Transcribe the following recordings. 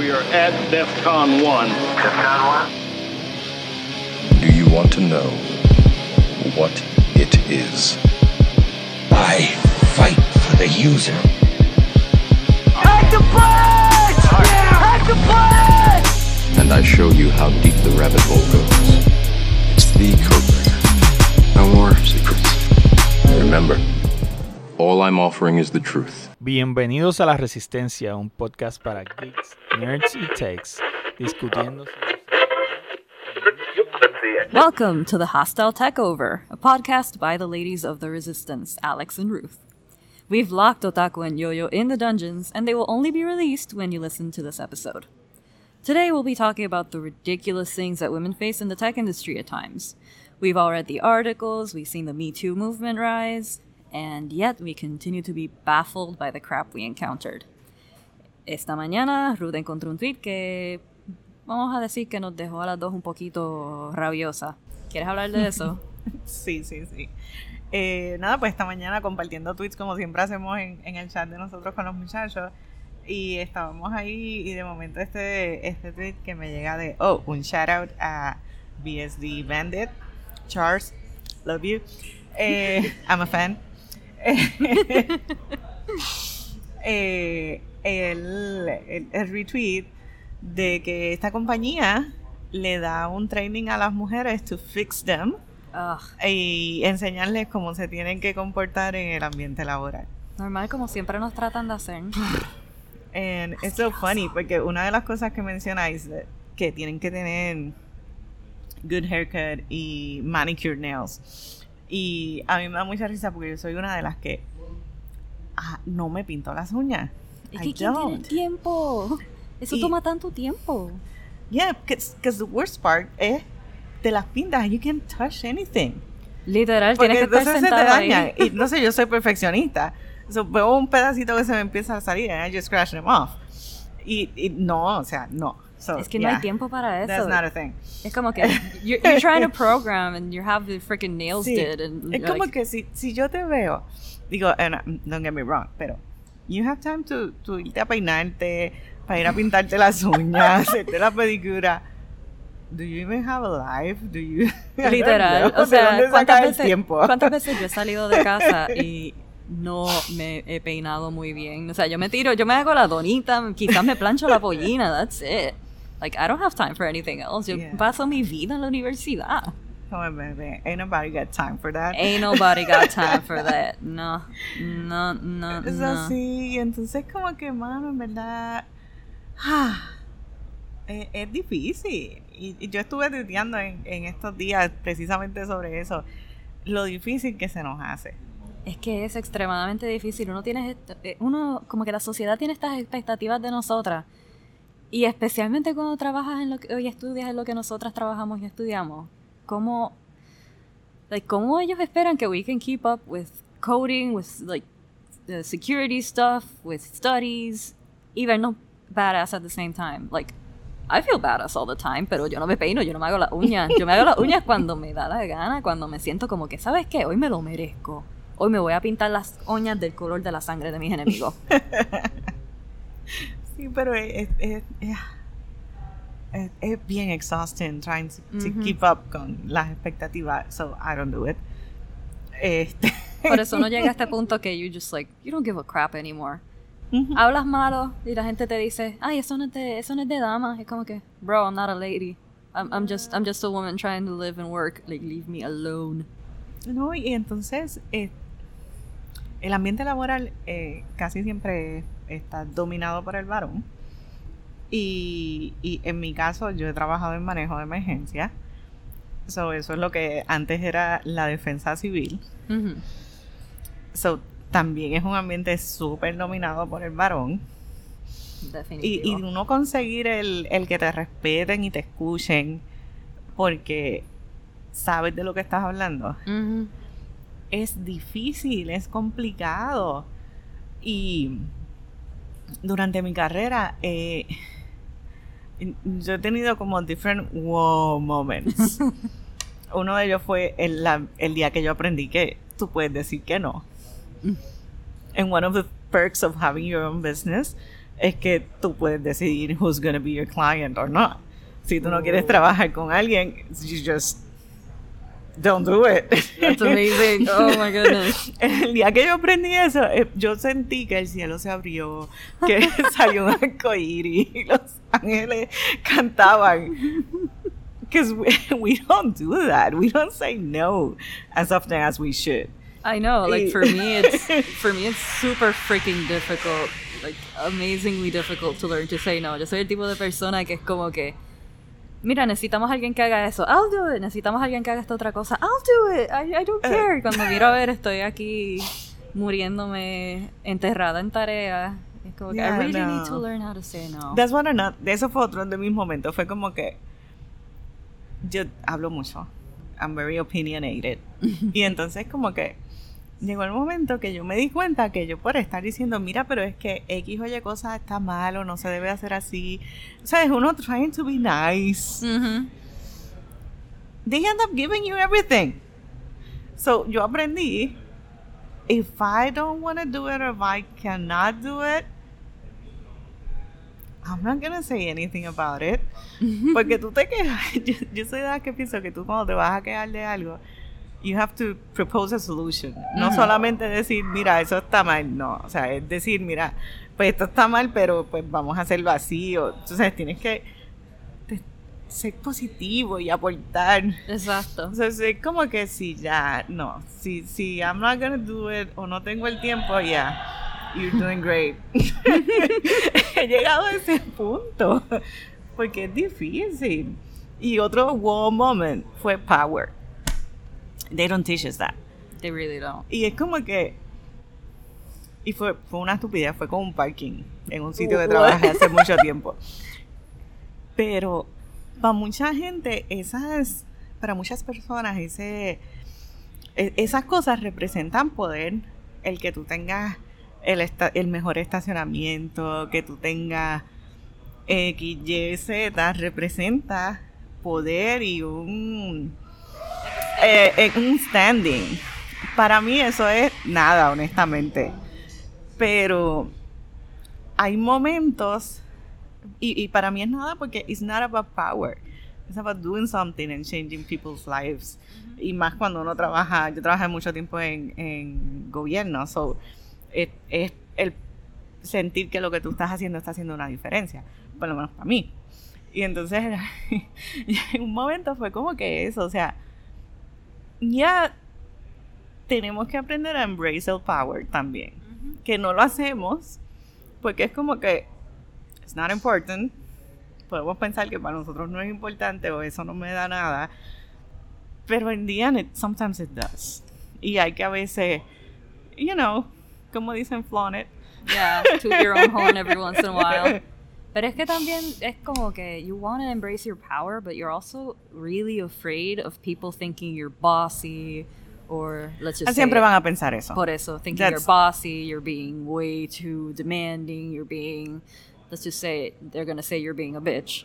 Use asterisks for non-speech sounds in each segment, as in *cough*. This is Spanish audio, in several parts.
We are at DEFCON 1. DEFCON 1? Do you want to know what it is? I fight for the user. Hack the punch! Yeah! Hack the punch! And I show you how deep the rabbit hole goes. It's the codebreaker. No more secrets. Remember, all I'm offering is the truth. Bienvenidos a La Resistencia, un podcast para geeks, nerds y techs, discutiendo. Welcome to the Hostile Takeover, a podcast by the ladies of the Resistance, Alex and Ruth. We've locked Otaku and Yo-Yo in the dungeons, and they will only be released when you listen to this episode. Today we'll be talking about the ridiculous things that women face in the tech industry at times. We've all read the articles, we've seen the Me Too movement rise, and yet we continue to be baffled by the crap we encountered. Esta mañana Ruth encontró un tweet que vamos a decir que nos dejó a las dos un poquito rabiosa. ¿Quieres hablar de eso? *laughs* Sí, sí, sí. Eh, nada, pues esta mañana compartiendo tweets como siempre hacemos en, en, el chat de nosotros con los muchachos. Y estábamos ahí y de momento este, este tweet que me llega de, oh, un shout out a BSD Bandit. Charles, love you. Eh, I'm a fan. Eh, el, el, el retweet de que esta compañía le da un training a las mujeres to fix them Ugh. y enseñarles cómo se tienen que comportar en el ambiente laboral. Normal como siempre nos tratan de hacer. And it's so funny porque una de las cosas que mencionáis que tienen que tener good haircut y manicure nails. Y a mí me da mucha risa porque yo soy una de las que ah, no me pinto las uñas. Es I que ¿quién tiene don't. tiempo? Eso Y- toma tanto tiempo. Yeah, because the worst part es te las pintas and you can't touch anything. Literal, Porque tienes que estar entonces se te sentado ahí. dañan. Y no sé, yo soy perfeccionista. So, veo un pedacito que se me empieza a salir and I just scratch them off. Y, y no, o sea, no. So, Es que no yeah, hay tiempo para eso. That's not a thing. Es como que you're, you're *laughs* trying to program and you have the freaking nails Sí, did and es como like, que si, si yo te veo, digo, and, uh, don't get me wrong, pero you have time to, to irte a peinarte, para ir a pintarte las *laughs* uñas, hacerte la pedicura. Do you even have a life? Do you *laughs* literal, o sea, ¿De dónde ¿cuántas sacas el veces, tiempo? ¿cuántas veces yo he salido de casa y no me he peinado muy bien? O sea, yo me tiro, yo me hago la donita, quizás me plancho la pollina, that's it. Like, I don't have time for anything else. Yo Yeah. paso mi vida en la universidad. Come on, baby. Ain't nobody got time for that. Ain't nobody got *laughs* time for that. No, no, no, Es no. así, entonces como que, mano, en verdad, ah, es, es difícil. Y, y yo estuve tuiteando en, en estos días precisamente sobre eso, lo difícil que se nos hace. Es que es extremadamente difícil. Uno tiene, eh, uno, como que la sociedad tiene estas expectativas de nosotras. Y especialmente cuando trabajas en lo que, y estudias en lo que nosotras trabajamos y estudiamos. ¿Cómo, like, cómo ellos esperan que we can keep up with coding, with like the security stuff, with studies, y vernos badass at the same time? Like, I feel badass all the time, pero yo no me peino, yo no me hago las uñas. Yo me hago las uñas cuando me da la gana, cuando me siento como que, ¿sabes qué? Hoy me lo merezco. Hoy me voy a pintar las uñas del color de la sangre de mis enemigos. *laughs* Sí, pero es, es, es, es- es bien exhausting trying to, to keep up con las expectativas, so I don't do it. Este, *laughs* Por eso no llega a este *laughs* punto que you just like, you don't give a crap anymore. Hablas malo y la gente te dice, ay, eso no es de, eso no es de dama. Es como que, bro, I'm not a lady. I'm, I'm just, I'm just a woman trying to live and work. Like, leave me alone. No, y entonces eh, el ambiente laboral eh, casi siempre está dominado por el varón. Y, y en mi caso, yo he trabajado en manejo de emergencia. So, eso es lo que antes era la defensa civil. Ujú. So, también es un ambiente súper dominado por el varón. Y, y uno conseguir el, el que te respeten y te escuchen porque sabes de lo que estás hablando es difícil, es complicado. Y durante mi carrera, eh, yo he tenido como different wow moments. *laughs* Uno de ellos fue el, la- el día que yo aprendí que tú puedes decir que no. And one of the perks of having your own business es que tú puedes decidir who's going to be your client or not. Si tú no quieres trabajar con alguien, you just don't do it. That's amazing. Oh my goodness. *laughs* El día que yo aprendí eso, eh, yo sentí que el cielo se abrió, que *laughs* salió un arcoíris y los ángeles cantaban. Because we, *laughs* we don't do that. We don't say no as often as we should. I know, like for me it's for me it's super freaking difficult. Like amazingly difficult to learn to say no. Yo soy el tipo de persona que es como que Mira, necesitamos a alguien que haga eso. I'll do it. Necesitamos a alguien que haga esta otra cosa. I'll do it. I, I don't care. Y Cuando miro a *laughs* ver, estoy aquí muriéndome enterrada en tareas. Es como que Yeah, I really no. need to learn how to say no. That's what not. De eso fue otro de mis momentos. Fue como que yo hablo mucho. I'm very opinionated. *laughs* y entonces como que llegó el momento que yo me di cuenta que yo por estar diciendo, mira, pero es que X o Y cosa está mal o no se debe hacer así. O sea, es uno trying to be nice. Ujú. They end up giving you everything. So yo aprendí, if I don't want to do it or if I cannot do it, I'm not gonna say anything about it. *laughs* Porque tú te quejas. *laughs* Yo, yo soy de las que pienso que tú cuando te vas a quejar de algo, you have to propose a solution. No solamente decir, mira, eso está mal. No, o sea, es decir, mira, pues esto está mal, pero pues vamos a hacerlo así. O, entonces tienes que te- ser positivo y aportar. Exacto. Entonces es como que si ya, no, si, si I'm not gonna do it o no tengo el tiempo, ya, you're doing great. *laughs* He llegado a ese punto porque es difícil. Y otro wow moment fue power. They don't teach us that. They really don't. Y es como que. Y fue, fue una estupidez, fue como un parking en un sitio de trabajo hace *laughs* mucho tiempo. Pero para mucha gente, esas. Para muchas personas, ese. e- Esas cosas representan poder. El que tú tengas el, esta- el mejor estacionamiento, que tú tengas X, Y, Z, representa poder y un eh, eh, un standing. Para mí eso es nada, honestamente. Pero hay momentos, y, y para mí es nada porque it's not about power. It's about doing something and changing people's lives. Y más cuando uno trabaja, yo trabajé mucho tiempo en, en gobierno, so es, es el sentir que lo que tú estás haciendo está haciendo una diferencia, por lo menos para mí. Y entonces, *laughs* en un momento fue como que eso, o sea, ya tenemos que aprender a embrace el power también. Que no lo hacemos porque es como que it's not important. Podemos pensar que para nosotros no es importante o eso no me da nada. Pero en the end, it, sometimes it does. Y hay que a veces, you know, como dicen, flaunt it. Yeah, toot your own horn every once in a while. *laughs* Pero es que también es como que you want to embrace your power, but you're also really afraid of people thinking you're bossy or let's just say Siempre van a pensar eso. por eso thinking you're bossy, you're being way too demanding, you're being let's just say they're gonna say you're being a bitch.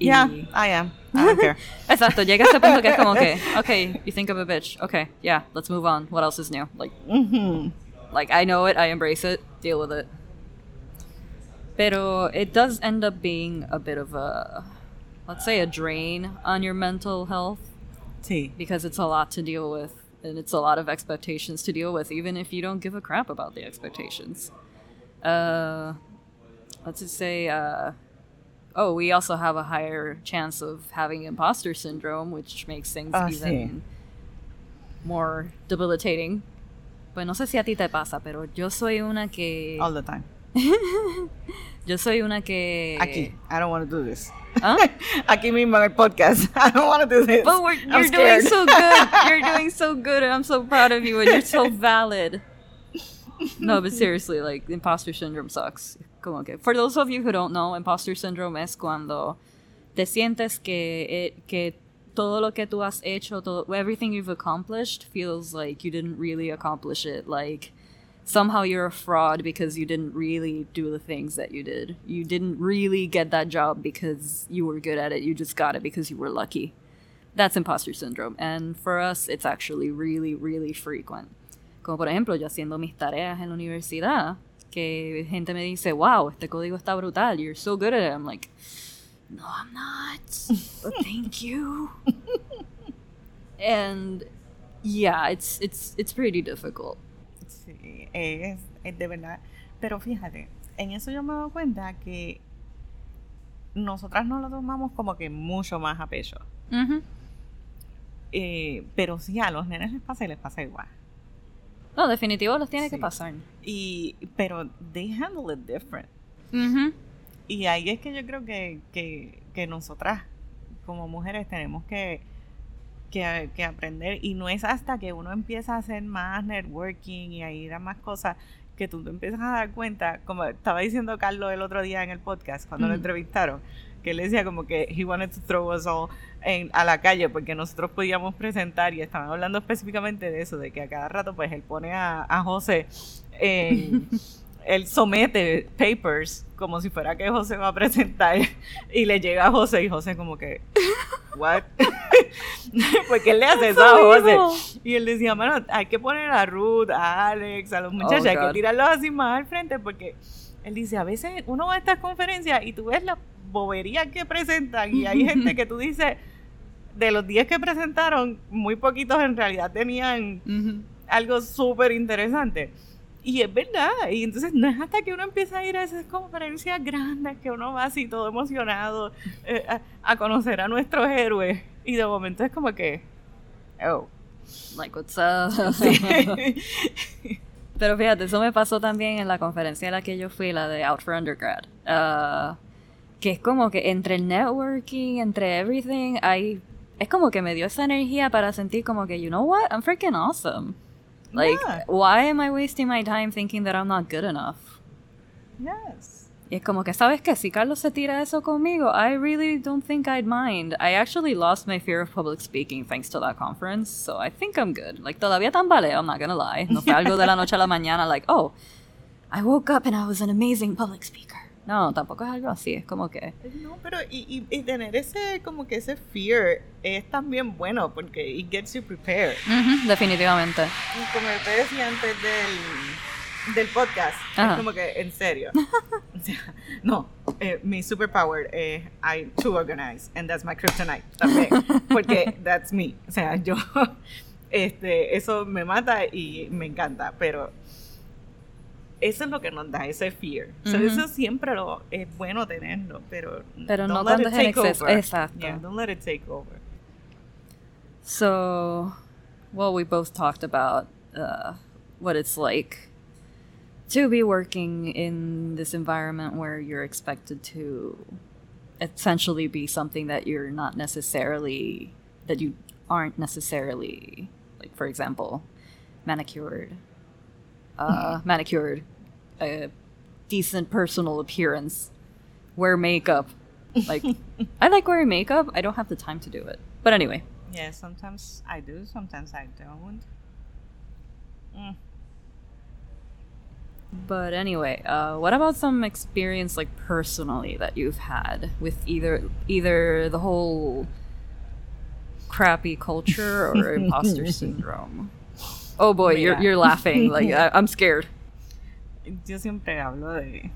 Yeah, I am. I don't care. *laughs* Exacto, llega ese punto que es como que, okay, you think I'm a bitch. Okay, yeah, let's move on. What else is new? Like, Mhm. like I know it, I embrace it, deal with it. Pero it does end up being a bit of a, let's say, a drain on your mental health Sí. because it's a lot to deal with and it's a lot of expectations to deal with, even if you don't give a crap about the expectations. Uh, let's just say, uh, oh, we also have a higher chance of having imposter syndrome, which makes things Ah, even more debilitating. Pues no sé si a ti te pasa, pero yo soy una que. All the time. *laughs* Yo soy una que. Aquí. I don't want to do this. ¿Ah? *laughs* Aquí mismo en el podcast. *laughs* I don't want to do this. But we're, you're doing so good. You're doing so good, and I'm so proud of you, and you're so valid. No, but seriously, like imposter syndrome sucks. Como que, for those of you who don't know, imposter syndrome es cuando te sientes que it, que todo lo que tú has hecho, todo, everything you've accomplished feels like you didn't really accomplish it. Like somehow you're a fraud because you didn't really do the things that you did. You didn't really get that job because you were good at it. You just got it because you were lucky. That's imposter syndrome. And for us, it's actually really, really frequent. Como por ejemplo, yo haciendo mis tareas en la universidad, que gente me dice, wow, este código está brutal, you're so good at it. I'm like, no, I'm not, but *laughs* thank you. and yeah, it's it's it's pretty difficult. Es, es de verdad. Pero fíjate, en eso yo me doy cuenta que nosotras no lo tomamos como que mucho más a pecho. Eh, pero sí, a los nenes les pasa y les pasa igual. No, definitivo los tiene que pasar. Y, pero they handle it different. Y ahí es que yo creo que, que, que nosotras como mujeres tenemos que, que, que aprender. Y no es hasta que uno empieza a hacer más networking y a ir a más cosas que tú te empiezas a dar cuenta, como estaba diciendo Carlos el otro día en el podcast cuando lo entrevistaron, que él decía como que he wanted to throw us all en- a la calle porque nosotros podíamos presentar y estaban hablando específicamente de eso, de que a cada rato pues él pone a, a José en, *laughs* él somete papers como si fuera que José va a presentar y le llega a José y José como que what *laughs* porque él le hace eso a José y él decía mano hay que poner a Ruth a Alex a los muchachos hay que tirarlos así más al frente porque él dice a veces uno va a estas conferencias y tú ves las boberías que presentan y hay gente que tú *laughs* dices de los 10 que presentaron muy poquitos en realidad tenían algo súper interesante. Y es verdad, y entonces no es hasta que uno empieza a ir a esas conferencias grandes que uno va así todo emocionado eh, a, conocer a nuestros héroes y de momento es como que, oh, Like, what's up? sí. Pero fíjate, eso me pasó también en la conferencia a la que yo fui, la de Out for Undergrad. Ah, que es como que entre el networking, entre everything, hay... Es como que me dio esa energía para sentir como que, you know what, I'm freaking awesome. Like, Yeah. why am I wasting my time thinking that I'm not good enough? yes. Y es como que, ¿sabes qué? Si Carlos se tira eso conmigo, I really don't think I'd mind. I actually lost my fear of public speaking thanks to that conference, so I think I'm good. Like, todavía tambaleo, I'm not gonna lie. No fue algo de la noche a la mañana, like, oh, I woke up and I was an amazing public speaker. No, tampoco es algo así, es como que... No, pero y, y, y tener ese, como que ese fear es también bueno porque it gets you prepared. Definitivamente. Y como te decía antes del, del podcast, Ajá. es como que en serio. *laughs* O sea, no, eh, mi superpower es I to organize, and that's my kryptonite también, porque *laughs* that's me. O sea, yo, *laughs* este, eso me mata y me encanta, pero eso es lo que nos da ese fear. So, Ujú. eso siempre lo es bueno tenerlo, pero, Pero no cuando es en exceso. over. Exacto. Yeah, don't let it take over. So, well, we both talked about uh, what it's like to be working in this environment where you're expected to essentially be something that you're not necessarily, that you aren't necessarily, like, for example, manicured, uh, manicured, a decent personal appearance, wear makeup. Like, *laughs* I like wearing makeup. I don't have the time to do it. But anyway, Yeah, sometimes I do, sometimes I don't. Mm. But anyway, uh, what about some experience like personally that you've had with either either the whole crappy culture or *laughs* imposter syndrome? Oh boy, you're Mira. you're laughing. *laughs* Like I, I'm scared. Yo siempre hablo de.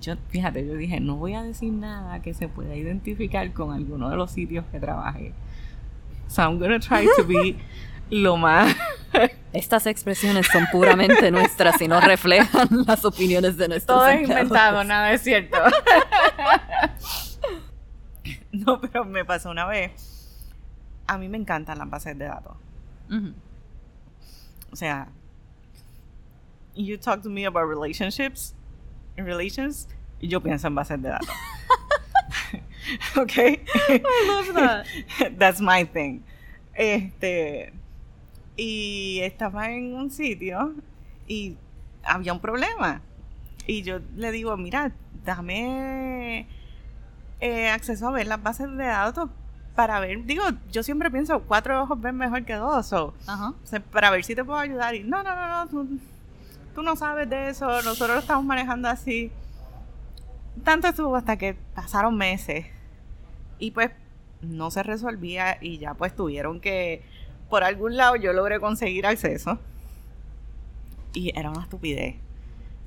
Yo, fíjate, yo dije, no voy a decir nada que se pueda identificar con alguno de los sitios que trabajé. So I'm gonna try to be *laughs* lo más. Estas expresiones son puramente nuestras y no reflejan *laughs* las opiniones de nuestros Todo es inventado, nada es cierto. no, pero me pasó una vez. A mí me encantan las bases de datos. O sea, you talk to me about relationships, relations, y yo pienso en bases de datos. *laughs* ok. I love that. *laughs* That's my thing. Este. Y estaba en un sitio y había un problema. Y yo le digo, mira, dame eh, acceso a ver las bases de datos para ver. Digo, yo siempre pienso, cuatro ojos ven mejor que dos. Ajá. o sea, para ver si te puedo ayudar. Y no, no, no, no, tú, tú no sabes de eso, nosotros lo estamos manejando así. Tanto estuvo hasta que pasaron meses. Y pues no se resolvía y ya pues tuvieron que, por algún lado yo logré conseguir acceso. Y era una estupidez.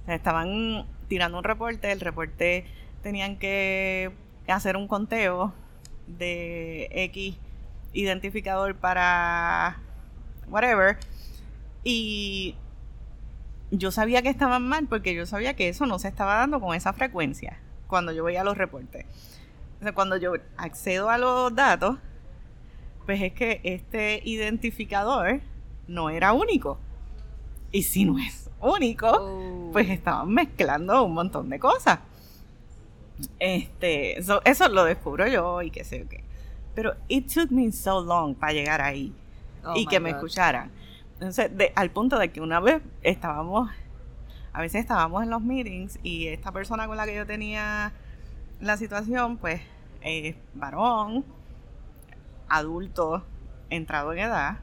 O sea, estaban tirando un reporte, el reporte tenían que hacer un conteo de X identificador para whatever. Y yo sabía que estaban mal porque yo sabía que eso no se estaba dando con esa frecuencia cuando yo veía los reportes. O sea, cuando yo accedo a los datos, pues es que este identificador no era único. Y si no es único, Oh. pues estaban mezclando un montón de cosas. Este, so- eso lo descubro yo y qué sé yo qué. Pero it took me so long para llegar ahí Oh y que me God. escucharan. Entonces, de- al punto de que una vez estábamos, a veces estábamos en los meetings y esta persona con la que yo tenía la situación, pues, es varón, adulto, entrado en edad,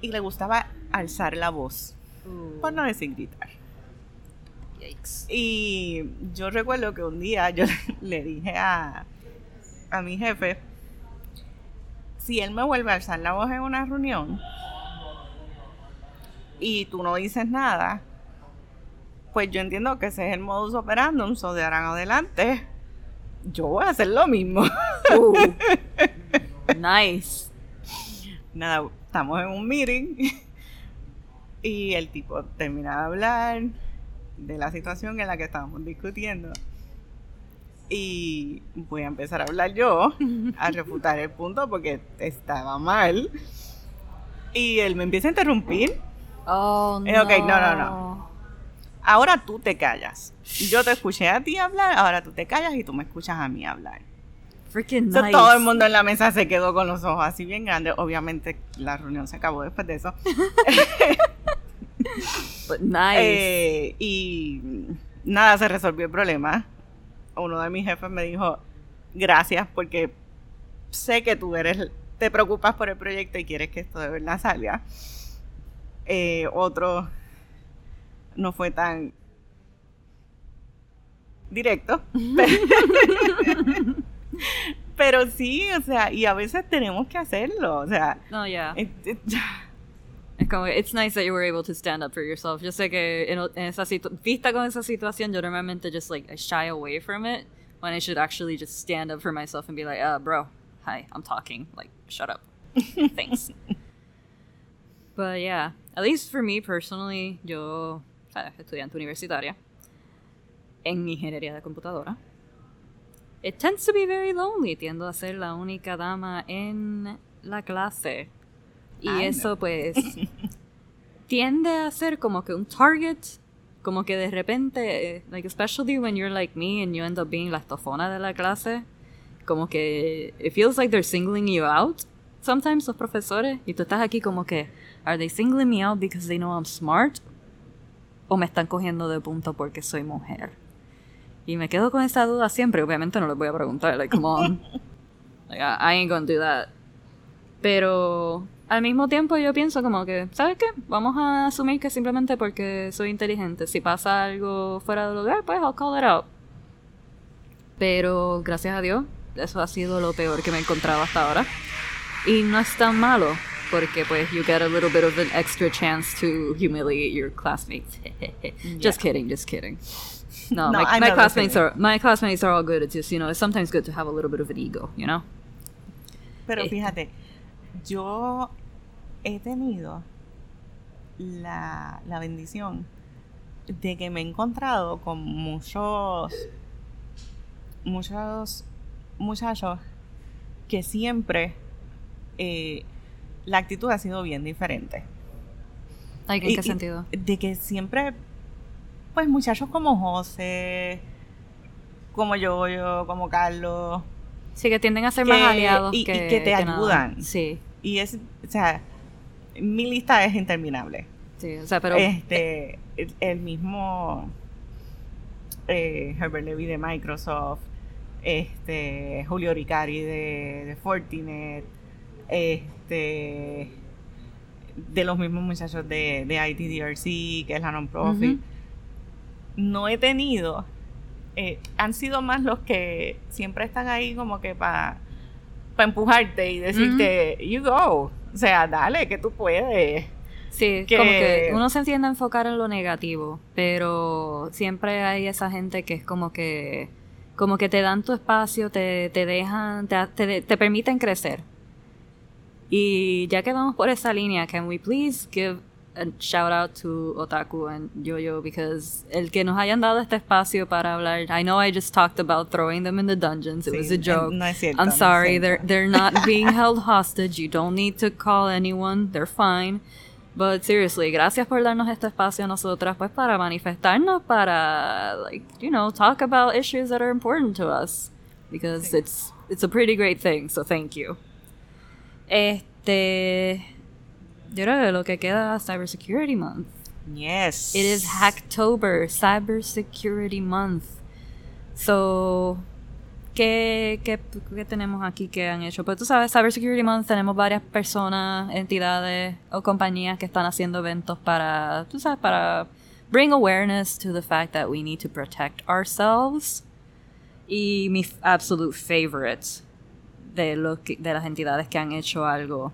y le gustaba alzar la voz, Uh, por no decir gritar. Yikes. Y yo recuerdo que un día yo *laughs* le dije a, a mi jefe, si él me vuelve a alzar la voz en una reunión y tú no dices nada, pues yo entiendo que ese es el modus operandum, so de ahora en adelante yo voy a hacer lo mismo. Uh. *laughs* nice. Nada, estamos en un meeting y el tipo termina de hablar de la situación en la que estábamos discutiendo. Y voy a empezar a hablar yo, a refutar el punto porque estaba mal. Y él me empieza a interrumpir. Oh, Eh, ok, no, no, no. Ahora tú te callas. Yo te escuché a ti hablar, ahora tú te callas y tú me escuchas a mí hablar. Freaking So, nice. Todo el mundo en la mesa se quedó con los ojos así bien grandes. Obviamente la reunión se acabó después de eso. *laughs* But nice. Eh, y nada, se resolvió el problema. Uno de mis jefes me dijo, gracias porque sé que tú eres, te preocupas por el proyecto y quieres que esto de verdad salga. Eh, otro no fue tan directo. *laughs* Pero sí, o sea, y a veces tenemos que hacerlo, o sea, no, yeah. It- it- Es como, it's nice that you were able to stand up for yourself. Yo sé que en, en esa vista con esa situación, yo normalmente just like I shy away from it when I should actually just stand up for myself and be like, uh, bro, hi, I'm talking. Like, shut up. *laughs* Thanks. But yeah, at least for me personally, yo, sabes, estudiante universitaria en ingeniería de computadora. It tends to be very lonely. Tiendo a ser la única dama en la clase. Y Ay, no. eso pues *laughs* tiende a ser como que un target, como que de repente, eh, like especially when you're like me and you end up being la estofona de la clase, como que it feels like they're singling you out sometimes los profesores y tú estás aquí como que are they singling me out because they know I'm smart o me están cogiendo de punto porque soy mujer. Y me quedo con esa duda siempre, obviamente no les voy a preguntar, like come on. *laughs* Like, I ain't gonna do that. Pero al mismo tiempo yo pienso como que, ¿sabes qué? Vamos a asumir que simplemente porque soy inteligente, si pasa algo fuera de lugar, pues I'll call it out. Pero gracias a Dios, eso ha sido lo peor que me he encontrado hasta ahora. Y no es tan malo, porque pues you get a little bit of an extra chance to humiliate your classmates. *laughs* just kidding, just kidding. No, No, my, my classmates are my classmates are all good. It's just you know it's sometimes good to have a little bit of an ego, you know. Pero Eh. fíjate, yo he tenido la, la bendición de que me he encontrado con muchos, muchos muchachos que siempre eh, la actitud ha sido bien diferente. ¿En Y- qué sentido? De que siempre, pues muchachos como José, como yo, yo, como Carlos, Sí, que tienden a ser que- más aliados y- y que, que te nada. ayudan. Sí, y es, o sea, mi lista es interminable. sí, o sea, pero este, el, el mismo eh, Herbert Levy de Microsoft, este, Julio Ricari de, de Fortinet, este, de los mismos muchachos de, de ITDRC, que es la non-profit. No he tenido, eh, han sido más los que siempre están ahí como que para empujarte y decirte, you go, o sea, dale, que tú puedes. Sí, que- como que uno se tiende a enfocar en lo negativo, pero siempre hay esa gente que es como que como que te dan tu espacio, te, te dejan, te, te, te permiten crecer. Y ya que vamos por esa línea, can we please give a shout out to Otaku and Yoyo because el que nos hayan dado este espacio para hablar. I know I just talked about throwing them in the dungeons. It Sí, was a joke. no es cierto, I'm sorry. they're they're not being held hostage. You don't need to call anyone. They're fine. But seriously, gracias por darnos este espacio a nosotras, pues para manifestarnos, para like you know talk about issues that are important to us because it's it's a pretty great thing. So thank you. Este, yo creo que lo que queda Cybersecurity Month. Yes. It is Hacktober, Cybersecurity Month. So, ¿qué, qué, qué tenemos aquí que han hecho? Pues tú sabes, Cybersecurity Month tenemos varias personas, entidades o compañías que están haciendo eventos para, tú sabes, para bring awareness to the fact that we need to protect ourselves. Y mi absolute favorite de, lo que- de las entidades que han hecho algo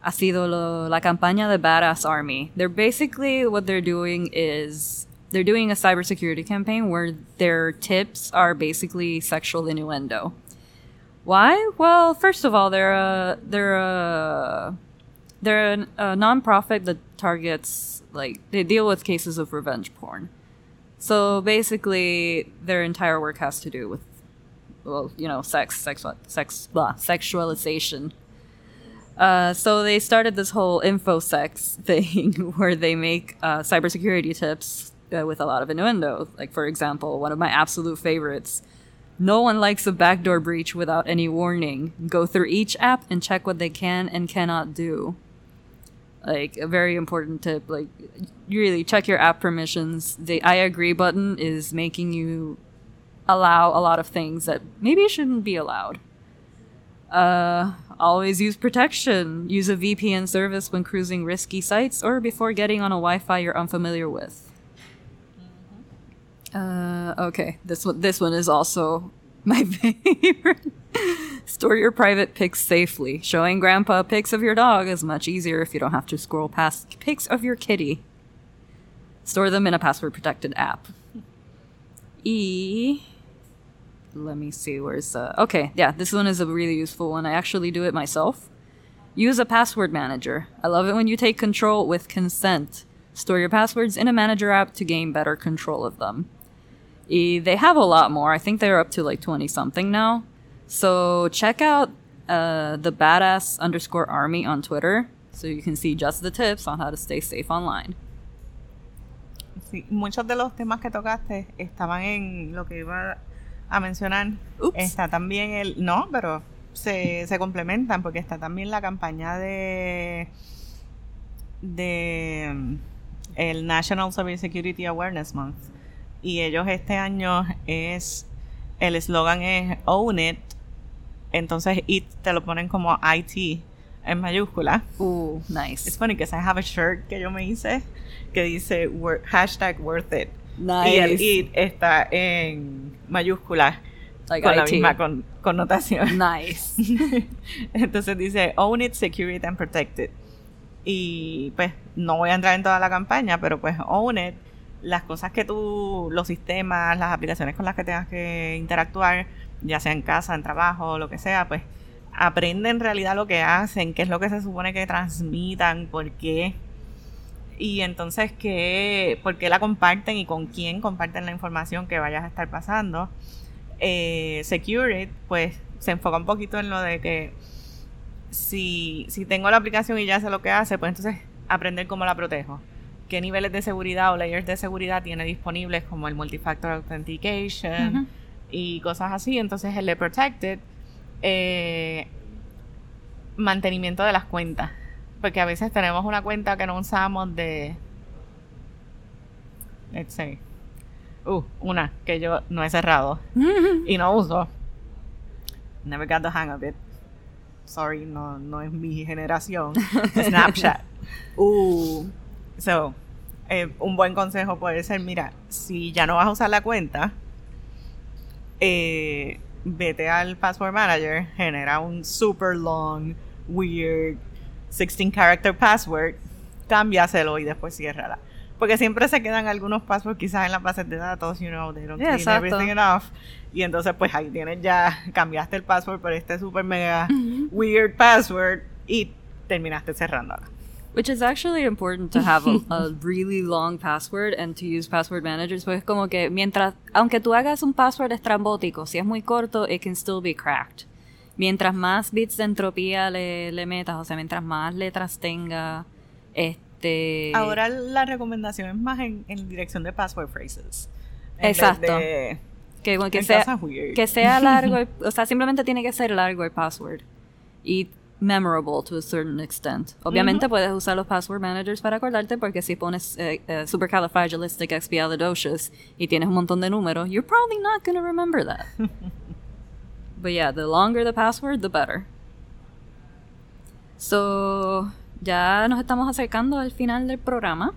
ha sido lo- la campaña de Badass Army. They're basically what they're doing is they're doing a cybersecurity campaign where their tips are basically sexual innuendo. Why? Well, first of all, they're a they're a they're an, a nonprofit that targets like they deal with cases of revenge porn. So basically, their entire work has to do with well, you know, sex, sex, sex, blah, sexualization. Uh, so they started this whole InfoSex *laughs* thing *laughs* where they make uh, cybersecurity tips uh, with a lot of innuendo. Like, for example, one of my absolute favorites. No one likes a backdoor breach without any warning. Go through each app and check what they can and cannot do. Like, a very important tip. Like, really check your app permissions. The I agree button is making you allow a lot of things that maybe shouldn't be allowed. Uh, always use protection. Use a VPN service when cruising risky sites or before getting on a Wi-Fi you're unfamiliar with. Uh, okay, this one this one is also my *laughs* favorite. Store your private pics safely. Showing grandpa pics of your dog is much easier if you don't have to scroll past pics of your kitty. Store them in a password protected app. E let me see where's uh okay yeah this one is a really useful one. I actually do it myself. Use a password manager. I love it when you take control with consent. Store your passwords in a manager app to gain better control of them. Eh, they have a lot more. I think they're up to like 20 something now. So check out uh, the badass underscore army on twitter so you can see just the tips on how to stay safe online. Sí, muchos de los temas que tocaste estaban en lo que iba a mencionar. Está también el. No, pero se, se complementan porque está también la campaña de. de. el National Cybersecurity Awareness Month. Y ellos este año es. El eslogan es Own It. Entonces, IT te lo ponen como IT en mayúscula. Ooh, nice Es funny because I have a shirt que yo me hice que dice hashtag worth it. nice Y el it está en mayúsculas Like con la misma con- connotación. *laughs* nice *laughs* Entonces dice own it, secure it and protect it. Y pues no voy a entrar en toda la campaña, pero pues own it, las cosas que tú, los sistemas, las aplicaciones con las que tengas que interactuar, ya sea en casa, en trabajo, lo que sea, pues aprende en realidad lo que hacen, qué es lo que se supone que transmitan, por qué. Y entonces, ¿qué, ¿por qué la comparten y con quién comparten la información que vayas a estar pasando? Eh, Secure It, pues se enfoca un poquito en lo de que si, si tengo la aplicación y ya sé lo que hace, pues entonces aprender cómo la protejo. Qué niveles de seguridad o layers de seguridad tiene disponibles como el multifactor authentication y cosas así. Entonces el de Protected, eh, mantenimiento de las cuentas. Porque a veces tenemos una cuenta que no usamos de... Let's say. Uh, una que yo no he cerrado y no uso. Never got the hang of it. Sorry, no, no es mi generación. *laughs* Snapchat. Uh, so, eh, un buen consejo puede ser, mira, si ya no vas a usar la cuenta, eh, vete al Password Manager, genera un super long, weird 16 character password cámbiaselo y después ciérrala. Porque siempre se quedan algunos passwords quizás en las bases de datos, you know, they don't Yeah, clean exacto. everything enough. Y entonces pues ahí tienes ya, cambiaste el password por este super mega weird password y terminaste cerrándola. Which is actually important to have a, a *laughs* really long password and to use password managers. Pues como que mientras, aunque tú hagas un password estrambótico, si es muy corto, it can still be cracked. Mientras más bits de entropía le, le metas, o sea, mientras más letras tenga, este... Ahora la recomendación es más en, en dirección de password phrases. Exacto. de- que, que sea, que sea largo, el- *laughs* o sea, simplemente tiene que ser largo el password. Y memorable to a certain extent. Obviamente puedes usar los password managers para acordarte porque si pones eh, eh, supercalifragilisticexpialidocious y tienes un montón de números, you're probably not going to remember that. *laughs* But yeah, the longer the password, the better. So, ya nos estamos acercando al final del programa.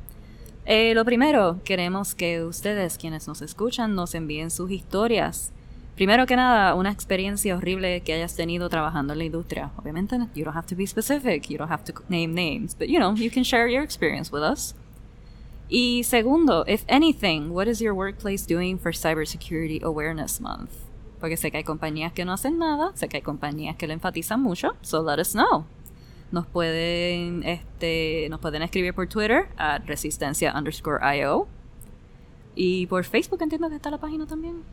Eh, lo primero, queremos que ustedes, quienes nos escuchan, nos envíen sus historias. Primero que nada, una experiencia horrible que hayas tenido trabajando en la industria. Obviamente, you don't have to be specific, you don't have to name names, but you know, you can share your experience with us. Y segundo, if anything, what is your workplace doing for Cybersecurity Awareness Month? Porque sé que hay compañías que no hacen nada, sé que hay compañías que lo enfatizan mucho, so let us know. Nos pueden, este, nos pueden escribir por Twitter a resistencia underscore IO. Y por Facebook entiendo que está la página también.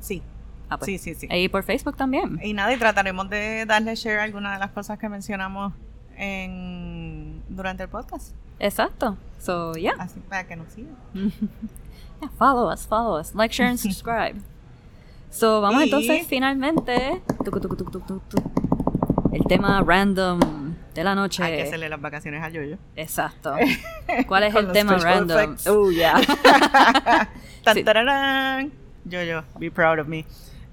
Sí. Ah, pues. Sí, sí, sí. Y por Facebook también. Y nada, y trataremos de darle share a algunas de las cosas que mencionamos en, durante el podcast. Exacto. So, yeah. Así para que nos sigan. *laughs* Yeah, follow us, follow us. Like, share, and *laughs* subscribe. So, vamos Y- entonces finalmente. tucu, tucu, tucu, El tema random de la noche. Hay que hacerle las vacaciones a Yoyo. Exacto. *laughs* ¿Cuál es el tema random? Oh, yeah. *laughs* Tan, tararán. Yoyo, be proud of me.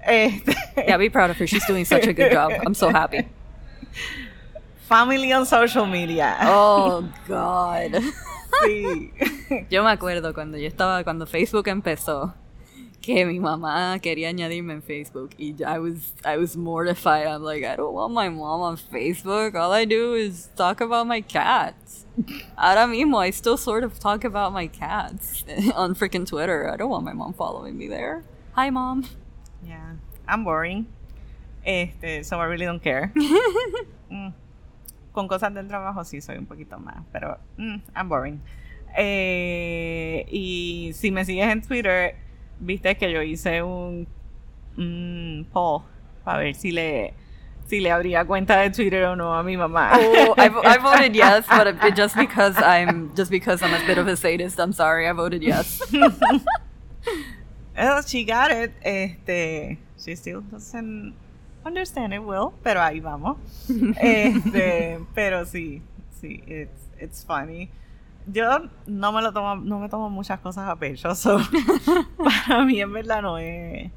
Este, yeah, be proud of her. She's doing such a good job. I'm so happy. family on social media. Oh, *laughs* God. Sí. Yo me acuerdo cuando yo estaba, cuando Facebook empezó, que mi mamá quería añadirme en Facebook y I was, I was mortified. I'm like, I don't want my mom on Facebook. All I do is talk about my cats. Ahora mismo, I still sort of talk about my cats *laughs* on freaking Twitter. I don't want my mom following me there. Hi, mom. Yeah, I'm boring. Este, so I really don't care. *laughs* Mm. Con cosas del trabajo sí soy un poquito más, pero mm, I'm boring. Eh, y si me sigues en Twitter, viste que yo hice un, un poll para ver si le si le abría cuenta de Twitter o no a mi mamá. Oh, I, I voted *laughs* yes, but just because I'm just because I'm a bit of a sadist. I'm sorry. I voted yes. *laughs* She got it. Este, she still doesn't understand it well, pero ahí vamos. *laughs* Este, pero sí, sí, it's, it's funny. Yo no me lo tomo, no me tomo muchas cosas a pecho, so, *laughs* para mí en verdad no es.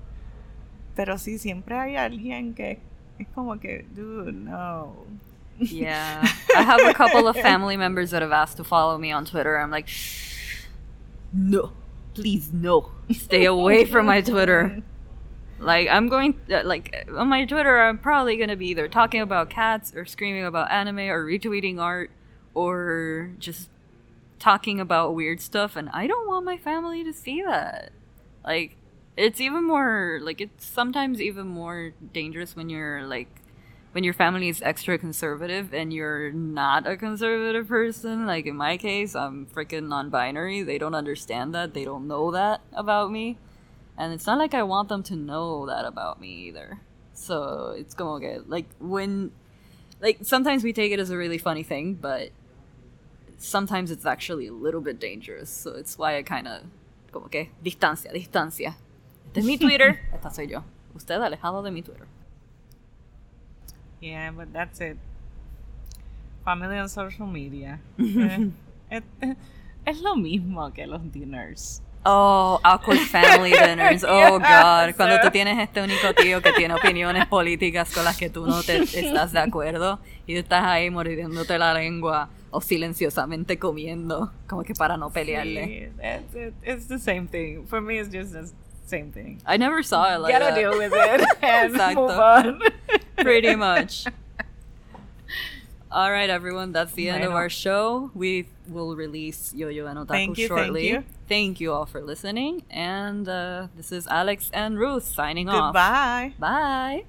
Pero sí, siempre hay alguien que es como que, dude, no. Yeah. I have a couple of family members that have asked to follow me on Twitter. I'm like, no, please, no. Stay away from my Twitter. Like, I'm going, uh, like, on my Twitter, I'm probably going to be either talking about cats or screaming about anime or retweeting art or just talking about weird stuff. And I don't want my family to see that. Like, it's even more, like, it's sometimes even more dangerous when you're, like, when your family is extra conservative and you're not a conservative person, like in my case, I'm freaking non binary. They don't understand that. They don't know that about me. And it's not like I want them to know that about me either. So it's going to que, like, when, like, sometimes we take it as a really funny thing, but sometimes it's actually a little bit dangerous. So it's why I kind of, como que, distancia, distancia. Este es mi Twitter, *laughs* esta soy yo. Usted alejado de mi Twitter. Yeah, but that's it. Family on social media. *laughs* Eh, es, es lo mismo que los dinners. Oh, awkward family *laughs* dinners. Oh, God. Cuando tú tienes este único tío que tiene opiniones políticas con las que tú no te estás de acuerdo y estás ahí mordiéndote la lengua o silenciosamente comiendo, como que para no pelearle. It's, it- it's the same thing. For me, it's just the same thing. I never saw it like Gotta that. deal with it *laughs* and Exacto. move on. Pretty much. All right, everyone. That's the end of our show. We will release Yo-Yo and Otaku Thank you, thank shortly. you. Thank you all for listening. And uh, this is Alex and Ruth signing off. Goodbye. Bye.